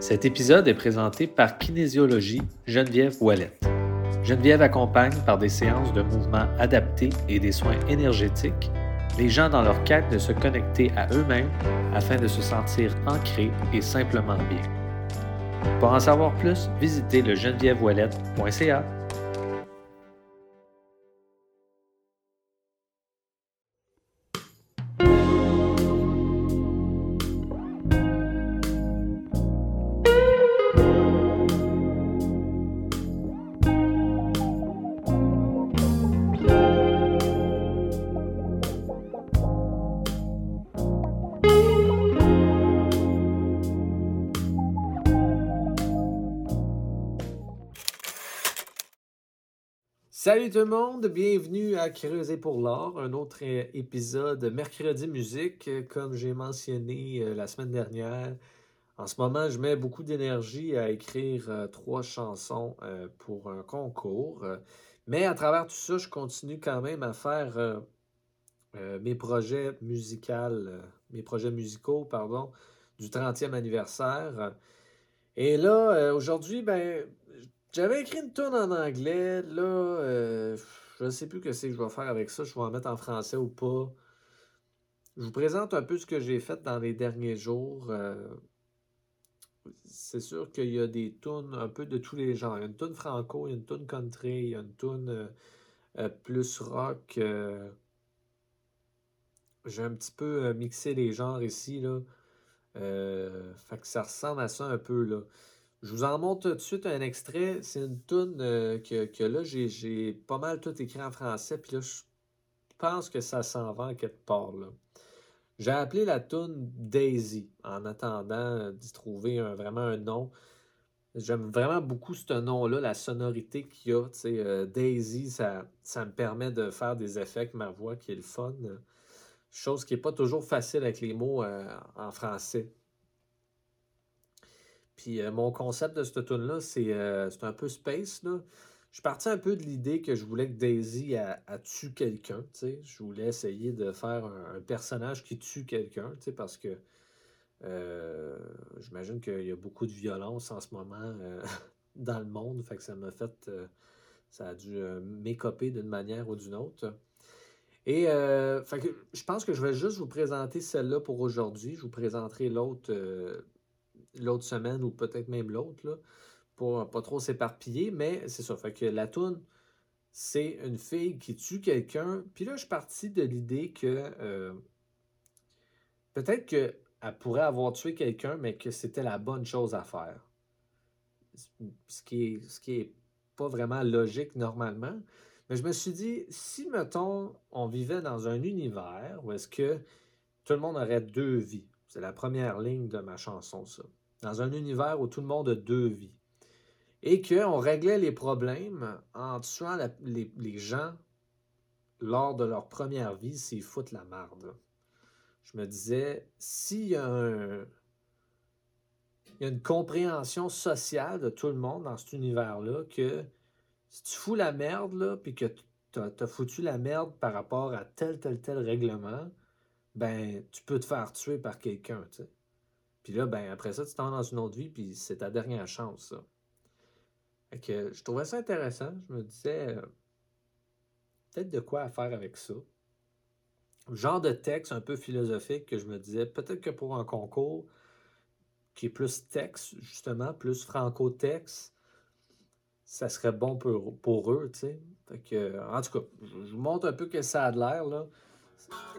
Cet épisode est présenté par Kinésiologie Geneviève Ouellette. Geneviève accompagne par des séances de mouvements adaptés et des soins énergétiques les gens dans leur quête de se connecter à eux-mêmes afin de se sentir ancrés et simplement bien. Pour en savoir plus, visitez le genevièveouellette.ca. Salut tout le monde, bienvenue à Creuser pour l'art, un autre euh, épisode Mercredi Musique. Comme j'ai mentionné euh, la semaine dernière, en ce moment, je mets beaucoup d'énergie à écrire euh, trois chansons pour un concours. Mais à travers tout ça, je continue quand même à faire mes projets musicaux, mes projets musicaux, pardon, du 30e anniversaire. Et là, aujourd'hui, ben, j'avais écrit une tune en anglais. Là, euh, je ne sais plus que c'est que je vais faire avec ça. Je vais en mettre en français ou pas. Je vous présente un peu ce que j'ai fait dans les derniers jours. Euh, c'est sûr qu'il y a des tunes un peu de tous les genres. Il y a une tune franco, il y a une tune country, il y a une tune euh, plus rock. j'ai un petit peu mixé les genres ici. Là. fait que ça ressemble à ça un peu. là. Je vous en montre tout de suite un extrait. C'est une toune euh, que, là, j'ai pas mal tout écrit en français. Puis là, je pense que ça s'en va quelque part. J'ai appelé la toune Daisy en attendant d'y trouver vraiment un nom. J'aime vraiment beaucoup ce nom-là, la sonorité qu'il y a. Euh, Daisy, ça, ça me permet de faire des effets avec ma voix qui est le fun. Chose qui n'est pas toujours facile avec les mots euh, en français. Puis euh, mon concept de cette tune-là, euh, c'est un peu space. Là. Je suis parti un peu de l'idée que je voulais que Daisy a, tue quelqu'un. Je voulais essayer de faire un, personnage qui tue quelqu'un, parce que euh, j'imagine qu'il y a beaucoup de violence en ce moment dans le monde. Fait que ça m'a fait. ça a dû m'écoper d'une manière ou d'une autre. Et fait que, je pense que je vais juste vous présenter celle-là pour aujourd'hui. Je vous présenterai l'autre l'autre semaine ou peut-être même l'autre, pour pas trop s'éparpiller, mais c'est ça. Fait que la toune, c'est une fille qui tue quelqu'un. Puis là, je suis parti de l'idée que euh, peut-être qu'elle pourrait avoir tué quelqu'un, mais que c'était la bonne chose à faire. Ce qui est, qui est pas vraiment logique normalement. Mais je me suis dit, si, mettons, on vivait dans un univers où est-ce que tout le monde aurait deux vies, c'est la première ligne de ma chanson, ça dans un univers où tout le monde a deux vies. Et qu'on réglait les problèmes en tuant les, gens lors de leur première vie s'ils foutent la marde. Je me disais, s'il y a a une compréhension sociale de tout le monde dans cet univers-là que si tu fous la merde, puis que tu as, foutu la merde par rapport à tel, tel, tel règlement, ben, tu peux te faire tuer par quelqu'un, tu sais. Puis là, ben, après ça, tu t'en dans une autre vie, puis c'est ta dernière chance, ça. Fait que je trouvais ça intéressant. Je me disais, euh, peut-être de quoi faire avec ça. Genre de texte un peu philosophique que je me disais, peut-être que pour un concours qui est plus texte, justement, plus franco-texte, ça serait bon pour, pour eux, tu sais. Fait que, en tout cas, je vous montre un peu que ça a de l'air, là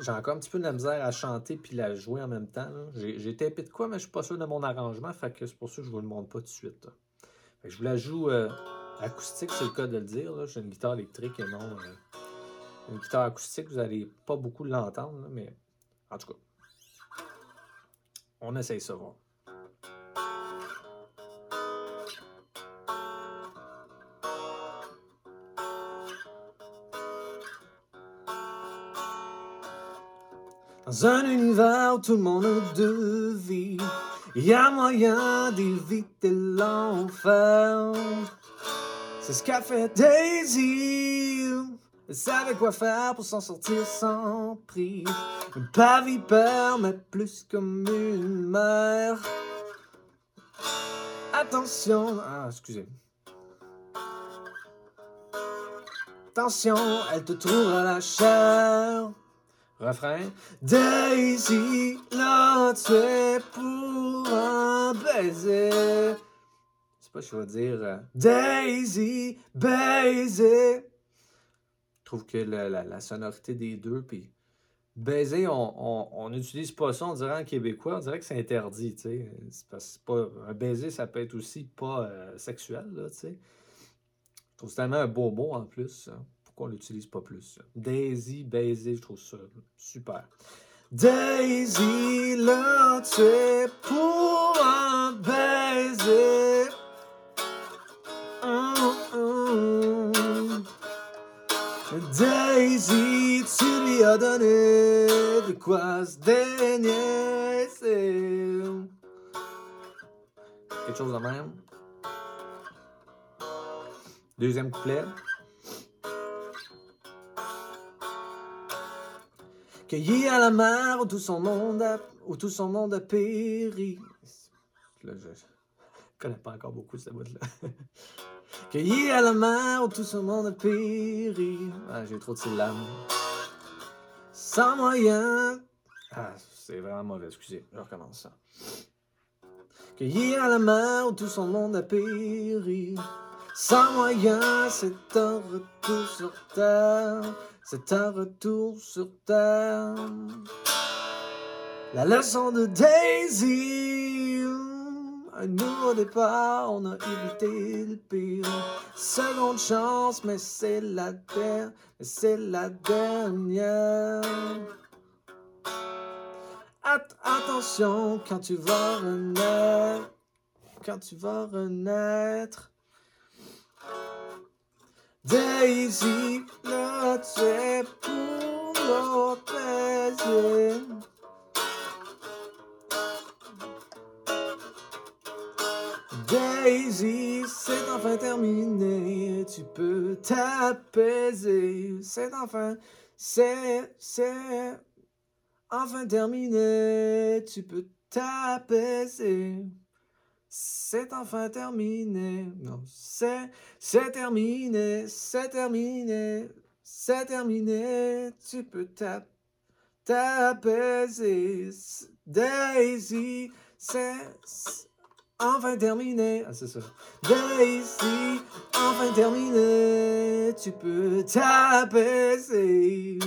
j'ai encore un petit peu de la misère à chanter puis la jouer en même temps. J'ai tapé de quoi, mais je suis pas sûr de mon arrangement. Fait que c'est pour ça que je vous le montre pas tout de suite. je vous la joue euh, acoustique, c'est le cas de le dire. J'ai une guitare électrique et non euh, une guitare acoustique. Vous allez pas beaucoup l'entendre, mais en tout cas, on essaye ça. Voir. Dans un univers où tout le monde a deux vies, y a moyen d'éviter l'enfer. C'est ce qu'a fait Daisy. Elle savait quoi faire pour s'en sortir sans prix. Pas vipère, mais plus comme une mère. Attention. Ah, excusez. Attention, elle te trouve à la chair. Refrain. Daisy, là tu es pour un baiser. Je sais pas, je vais dire euh, Daisy, baiser. Je trouve que la, sonorité des deux, puis baiser, on n'utilise pas ça, on dirait en québécois, on dirait que c'est interdit, tu sais. Parce pas, un baiser, ça peut être aussi pas euh, sexuel, là, tu sais. Je trouve tellement un beau mot en plus. hein. Pourquoi on l'utilise pas plus? Daisy, baiser, je trouve ça super. Daisy, es pour un baiser. Hum, hum. Daisy, tu lui as donné de quoi se déniaiser. Quelque chose de même. Deuxième couplet. Cueilli à la mer où tout son monde a, où tout son monde péri. Là, je, je connais pas encore beaucoup cette bout-là. Cueilli à la mer où tout son monde a péri. Ah, j'ai trop de syllabes. Sans moyen. Ah, c'est vraiment mauvais, excusez. Je recommence ça. Cueilli à la mer où tout son monde a péri. Sans moyen, c'est un retour sur terre. C'est un retour sur terre. La leçon de Daisy. Un nouveau départ, on a évité le pire. Seconde chance, mais c'est la dernière. Mais c'est la dernière. At- attention quand tu vas renaître. Quand tu vas renaître. Daisy, là tu es pour. Daisy, c'est enfin terminé, tu peux t'apaiser. C'est enfin, c'est, c'est enfin terminé, tu peux t'apaiser. C'est enfin terminé. Non, c'est, c'est terminé, c'est terminé, c'est terminé, tu peux t'a- t'apaiser. Daisy, c'est enfin terminé. Ah, c'est ça. Daisy, enfin terminé, tu peux t'apaiser.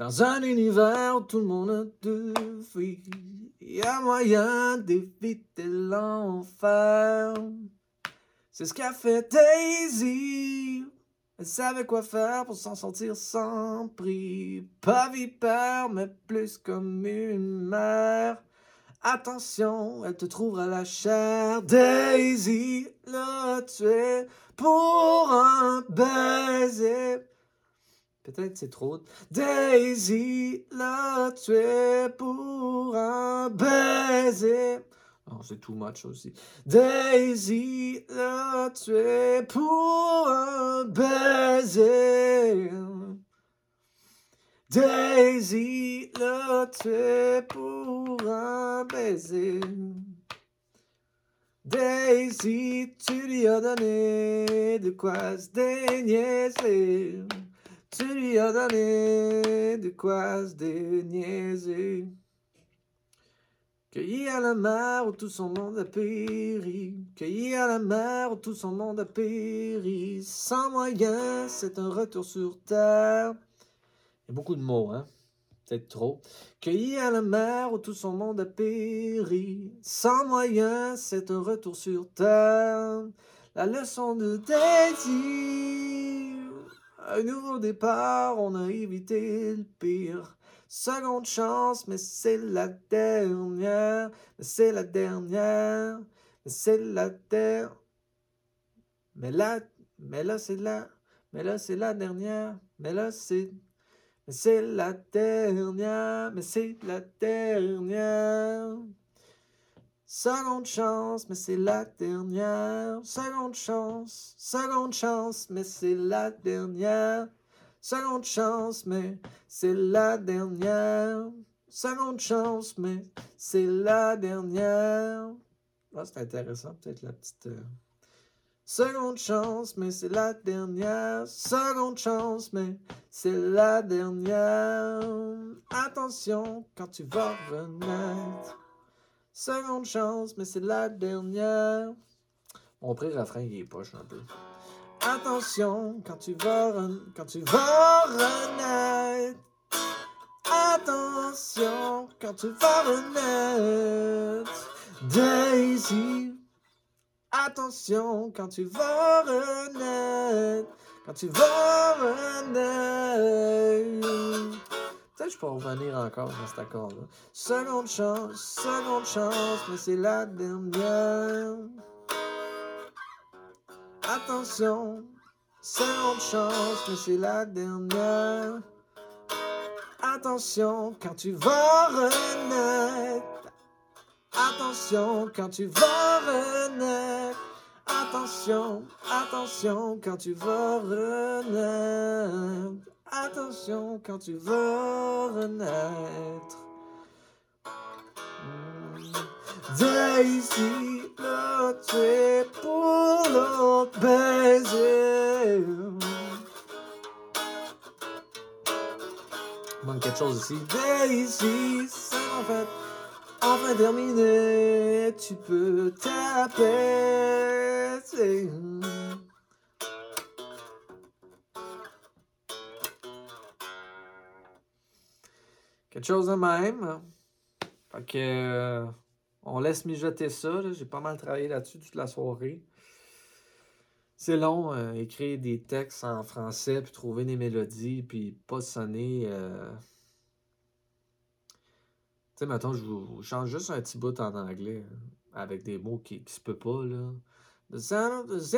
Dans un univers où tout le monde a deux vies, il y a moyen d'éviter l'enfer. C'est ce qu'a fait Daisy. Elle savait quoi faire pour s'en sortir sans prix. Pas vipère, mais plus comme une mère. Attention, elle te trouvera la chair. Daisy, là tu es pour un baiser. Peut-être c'est trop. Daisy, là tu es pour un baiser. Non, c'est too much aussi. Daisy, là tu es pour un baiser. Daisy, là tu es pour un baiser. Daisy, tu lui as donné de quoi se déniaiser. Tu lui as donné de quoi se déniaiser. Cueilli à la mer où tout son monde a péri. Cueilli à la mer où tout son monde a péri. Sans moyen, c'est un retour sur terre. Il y a beaucoup de mots, hein? Peut-être trop. Cueilli à la mer où tout son monde a péri. Sans moyen, c'est un retour sur terre. La leçon de Daisy. Un nouveau départ, on a évité le pire. Seconde chance, mais c'est la dernière. Mais c'est la dernière. Mais c'est la dernière. Mais là, mais là, c'est la. Mais là, c'est la dernière. Mais là, c'est. Mais c'est la dernière. Mais c'est la dernière. Seconde chance, mais c'est la dernière. Seconde chance, seconde chance, mais c'est la dernière. Seconde chance, mais c'est la dernière. Seconde chance, mais c'est la dernière. Ah, c'est intéressant, peut-être la petite. Euh, seconde chance, mais c'est la dernière. Seconde chance, mais c'est la dernière. Attention quand tu vas renaître. Seconde chance, mais c'est la dernière. Mon pré-refrain, il est poche un peu. Attention quand tu vas, quand tu vas. Attention quand tu vas renaître. Daisy. Attention quand tu vas renaître. Quand tu vas renaître. Je peux revenir encore dans cet accord-là. Seconde chance, seconde chance, mais c'est la dernière. Attention, seconde chance, mais c'est la dernière. Attention quand tu vas renaître. Attention quand tu vas renaître. Attention, attention quand tu vas renaître. Attention quand tu vas renaître. Daisy, le tuer pour le baiser. Il manque quelque chose ici. Daisy, c'est en fait, enfin terminé. Tu peux taper. Chose de même. Fait que. Euh, on laisse mijoter ça. J'ai pas mal travaillé là-dessus toute la soirée. C'est long, euh, écrire des textes en français, puis trouver des mélodies, puis pas sonner. Euh, tu sais, maintenant, je vous change juste un petit bout en anglais, hein, avec des mots qui, qui se peut pas, là. The sound of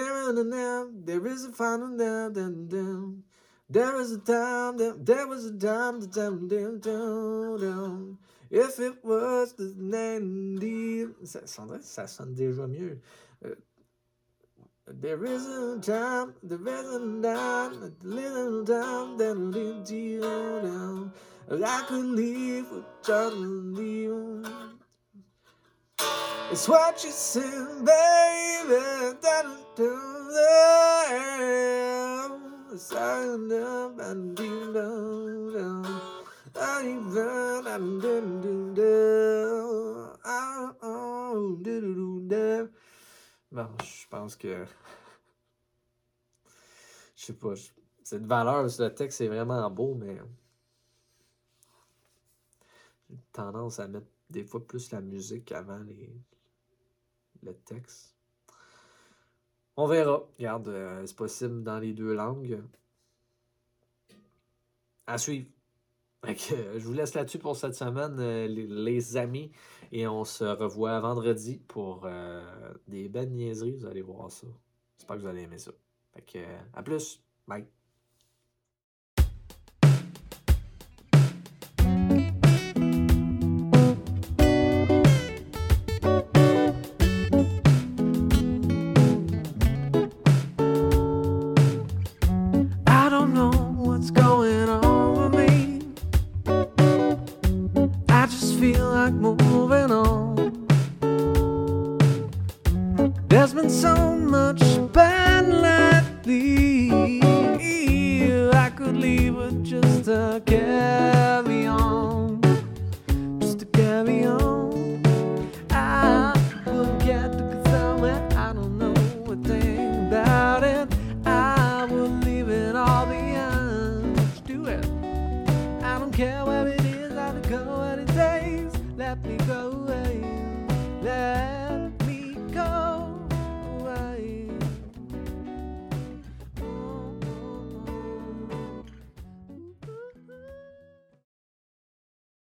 the. There was a time, there was a time, down, down, down, down. If it was the name, ça, ça sonne déjà mieux. Uh, there is a time, there is a time, a little time that leads you down. I could leave with just leave. It's what you said, baby. That the Bon, je pense que. Je sais pas. Cette valeur, ce texte est vraiment beau, mais. J'ai tendance à mettre des fois plus la musique avant les... le texte. On verra. Regarde, euh, c'est possible dans les deux langues. À suivre. Euh, je vous laisse là-dessus pour cette semaine, euh, les, amis. Et on se revoit vendredi pour des belles niaiseries. Vous allez voir ça. J'espère que vous allez aimer ça. Fait à plus. Bye.